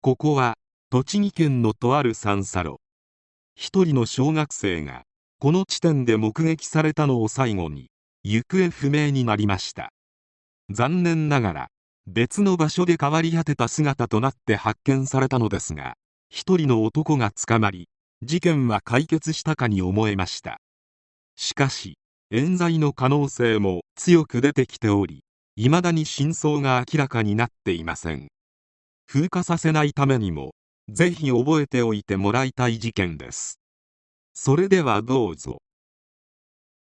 ここは栃木県のとある三叉路。一人の小学生がこの地点で目撃されたのを最後に行方不明になりました。残念ながら別の場所で変わり果てた姿となって発見されたのですが一人の男が捕まり事件は解決したかに思えました。しかし冤罪の可能性も強く出てきており未だに真相が明らかになっていません。風化させないためにもぜひ覚えておいてもらいたい事件です。それではどうぞ。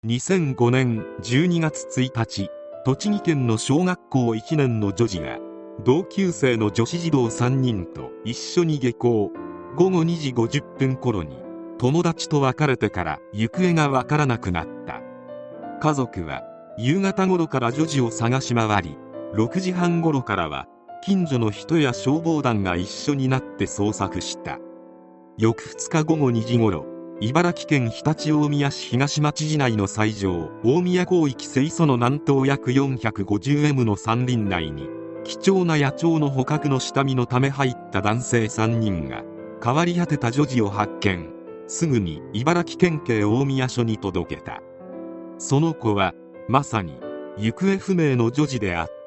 2005年12月1日栃木県の小学校1年の女児が同級生の女子児童3人と一緒に下校。午後2時50分頃に友達と別れてから行方がわからなくなった。家族は夕方頃から女児を探し回り6時半頃からは近所の人や消防団が一緒になって捜索した。翌2日午後2時頃茨城県常陸大宮市東町市内の西条大宮広域清楚の南東約 450m の山林内に貴重な野鳥の捕獲の下見のため入った男性3人が変わり果てた女児を発見。すぐに茨城県警大宮署に届けた。その子はまさに行方不明の女児であった。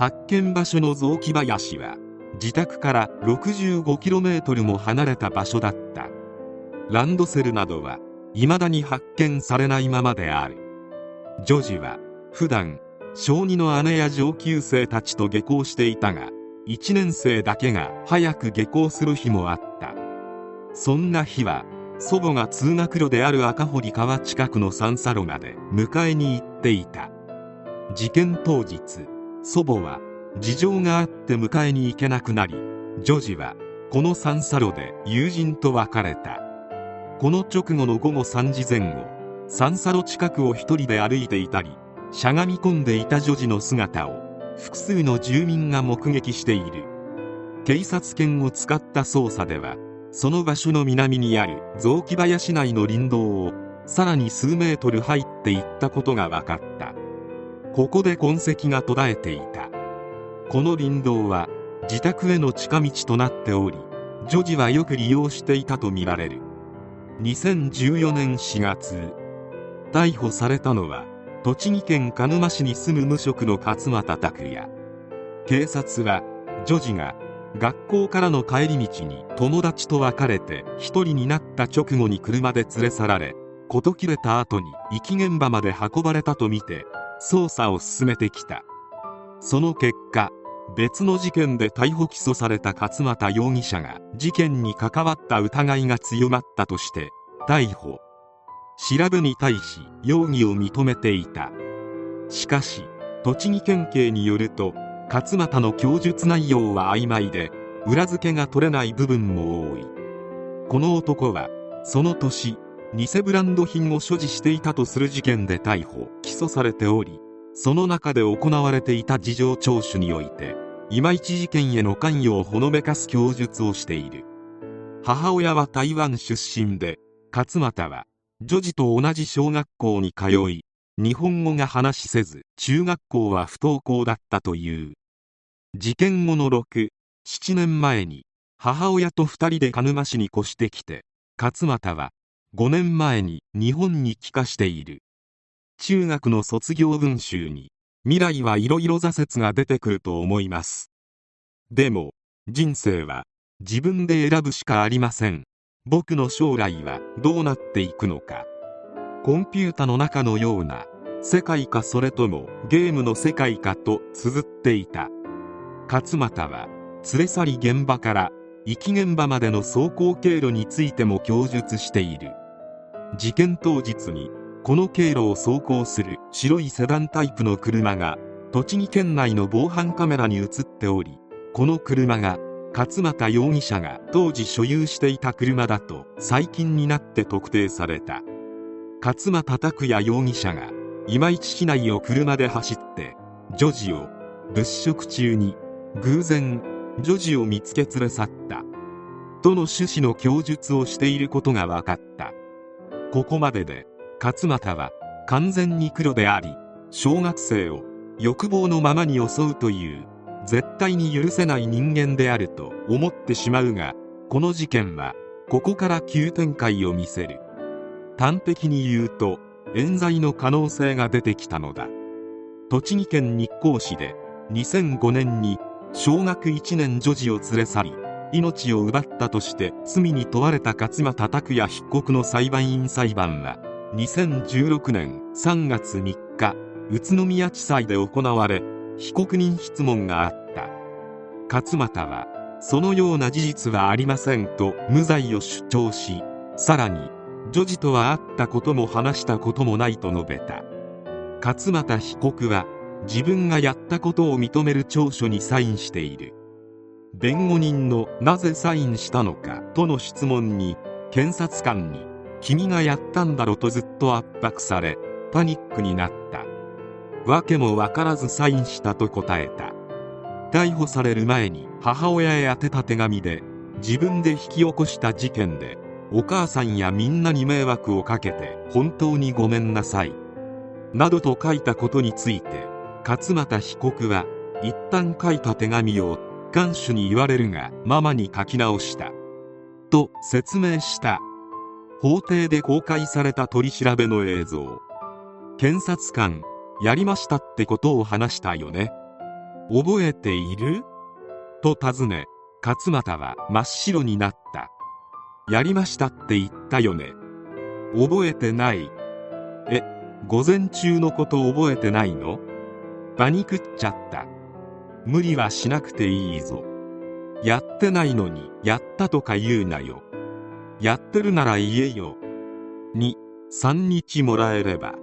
発見場所の雑木林は自宅から 65km も離れた場所だった。ランドセルなどは未だに発見されないままである。女児は普段小児の姉や上級生たちと下校していたが1年生だけが早く下校する日もあった。そんな日は祖母が通学路である赤堀川近くの三叉路まで迎えに行っていた。事件当日祖母は事情があって迎えに行けなくなり女児はこの三叉路で友人と別れた。この直後の午後3時前後三叉路近くを一人で歩いていたりしゃがみ込んでいた女児の姿を複数の住民が目撃している。警察犬を使った捜査ではその場所の南にある雑木林内の林道をさらに数メートル入っていったことが分かった。ここで痕跡が途絶えていた。この林道は自宅への近道となっており女児はよく利用していたとみられる。2014年4月逮捕されたのは栃木県鹿沼市に住む無職の勝又拓也。警察は女児が学校からの帰り道に友達と別れて一人になった直後に車で連れ去られ事切れた後に遺棄現場まで運ばれたとみて捜査を進めてきた。その結果別の事件で逮捕起訴された勝又容疑者が事件に関わった疑いが強まったとして逮捕。調べに対し容疑を認めていた。しかし栃木県警によると勝又の供述内容は曖昧で裏付けが取れない部分も多い。この男はその年偽ブランド品を所持していたとする事件で逮捕起訴されておりその中で行われていた事情聴取において今一事件への関与をほのめかす供述をしている。母親は台湾出身で勝又は女児と同じ小学校に通い日本語が話せず中学校は不登校だったという。事件後の67年前に母親と2人で鹿沼市に越してきて勝又は5年前に日本に帰化している。中学の卒業文集に未来はいろいろ挫折が出てくると思います。でも人生は自分で選ぶしかありません。僕の将来はどうなっていくのか。コンピュータの中のような世界かそれともゲームの世界かと綴っていた。勝又は連れ去り現場から遺棄現場までの走行経路についても供述している。事件当日にこの経路を走行する白いセダンタイプの車が栃木県内の防犯カメラに映っておりこの車が勝又容疑者が当時所有していた車だと最近になって特定された。勝又拓也容疑者が今市市内を車で走って女児を物色中に偶然女児を見つけ連れ去った。との趣旨の供述をしていることが分かった。ここまでで勝又は完全に黒であり小学生を欲望のままに襲うという絶対に許せない人間であると思ってしまうがこの事件はここから急展開を見せる。端的に言うと冤罪の可能性が出てきたのだ。栃木県日光市で2005年に小学1年女児を連れ去り命を奪ったとして罪に問われた勝間拓也被告の裁判員裁判は2016年3月3日宇都宮地裁で行われ被告人質問があった。勝俣はそのような事実はありませんと無罪を主張しさらに女児とは会ったことも話したこともないと述べた。勝俣被告は自分がやったことを認める調書にサインしている。弁護人のなぜサインしたのかとの質問に検察官に君がやったんだろとずっと圧迫されパニックになった。訳も分からずサインしたと答えた。逮捕される前に母親へ宛てた手紙で自分で引き起こした事件でお母さんやみんなに迷惑をかけて本当にごめんなさいなどと書いたことについて勝俣被告は一旦書いた手紙を看守に言われるがママに書き直した。と説明した。法廷で公開された取り調べの映像。検察官やりましたってことを話したよね。覚えている？と尋ね勝俣は真っ白になった。やりましたって言ったよね。覚えてない。え午前中のこと覚えてないの？パニクっちゃった。無理はしなくていいぞ。やってないのにやったとか言うなよ。やってるなら言えよ。2、3日もらえれば。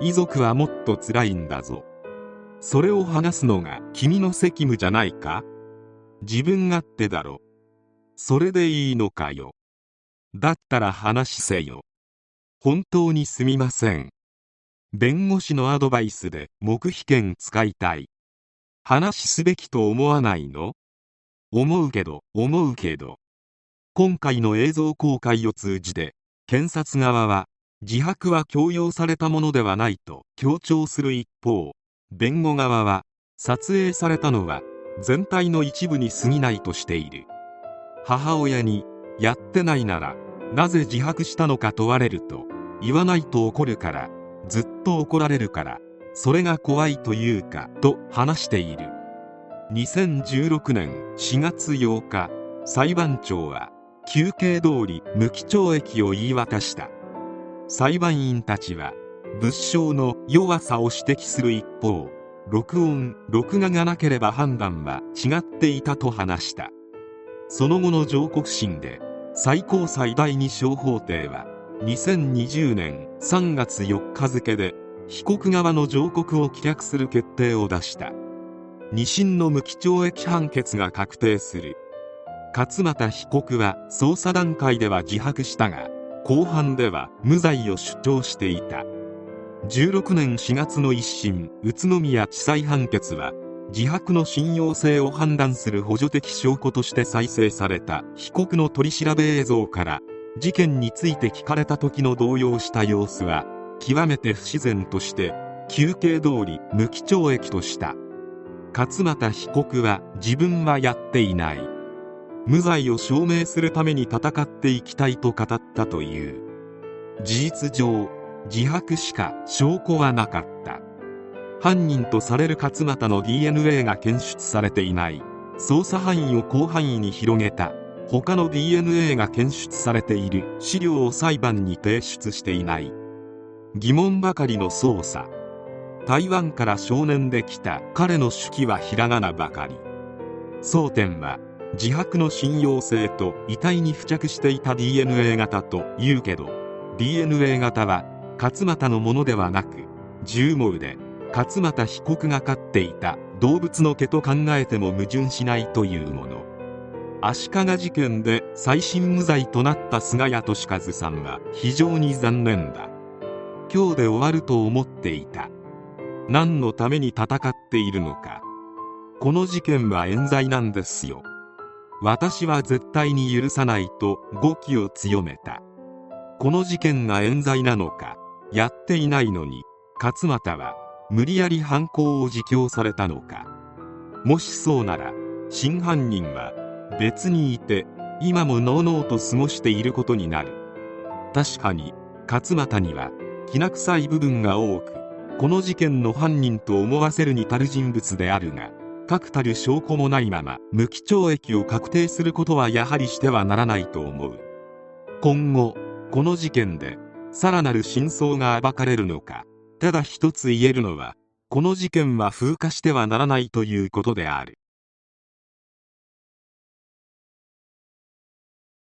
遺族はもっと辛いんだぞ。それを話すのが君の責務じゃないか？自分勝手だろ。それでいいのかよ。だったら話せよ。本当にすみません。弁護士のアドバイスで黙秘権使いたい。話すべきと思わないの？思うけど思うけど。今回の映像公開を通じて検察側は自白は強要されたものではないと強調する一方弁護側は撮影されたのは全体の一部に過ぎないとしている。母親にやってないならなぜ自白したのか問われると言わないと怒るからずっと怒られるから。それが怖いというかと話している。2016年4月8日裁判長は休憩通り無期懲役を言い渡した。裁判員たちは物証の弱さを指摘する一方録音録画がなければ判断は違っていたと話した。その後の上告審で最高裁第二小法廷は2020年3月4日付で被告側の上告を棄却する決定を出した。2審の無期懲役判決が確定する。勝俣被告は捜査段階では自白したが後半では無罪を主張していた。16年4月の一審宇都宮地裁判決は自白の信用性を判断する補助的証拠として再生された。被告の取り調べ映像から事件について聞かれた時の動揺した様子は極めて不自然として休憩通り無期懲役とした。勝俣被告は自分はやっていない。無罪を証明するために戦っていきたいと語ったという。事実上自白しか証拠はなかった。犯人とされる勝俣の DNA が検出されていない。捜査範囲を広範囲に広げた。他の DNA が検出されている。資料を裁判に提出していない。疑問ばかりの捜査。台湾から少年で来た。彼の手記はひらがなばかり。争点は自白の信用性と遺体に付着していた DNA 型というけど DNA 型は勝俣のものではなく銃毛で勝俣被告が飼っていた。動物の毛と考えても矛盾しないというもの。足利事件で再審無罪となった菅谷俊和さんは非常に残念だ。今日で終わると思っていた。何のために戦っているのか。この事件は冤罪なんですよ。私は絶対に許さないと語気を強めた。この事件が冤罪なのかやっていないのに勝俣は無理やり犯行を自供されたのか。もしそうなら真犯人は別にいて今ものうのうと過ごしていることになる。確かに勝俣にはきな臭い部分が多くこの事件の犯人と思わせるに足る人物であるが確たる証拠もないまま無期懲役を確定することはやはりしてはならないと思う。今後この事件でさらなる真相が暴かれるのかただ一つ言えるのはこの事件は風化してはならないということである。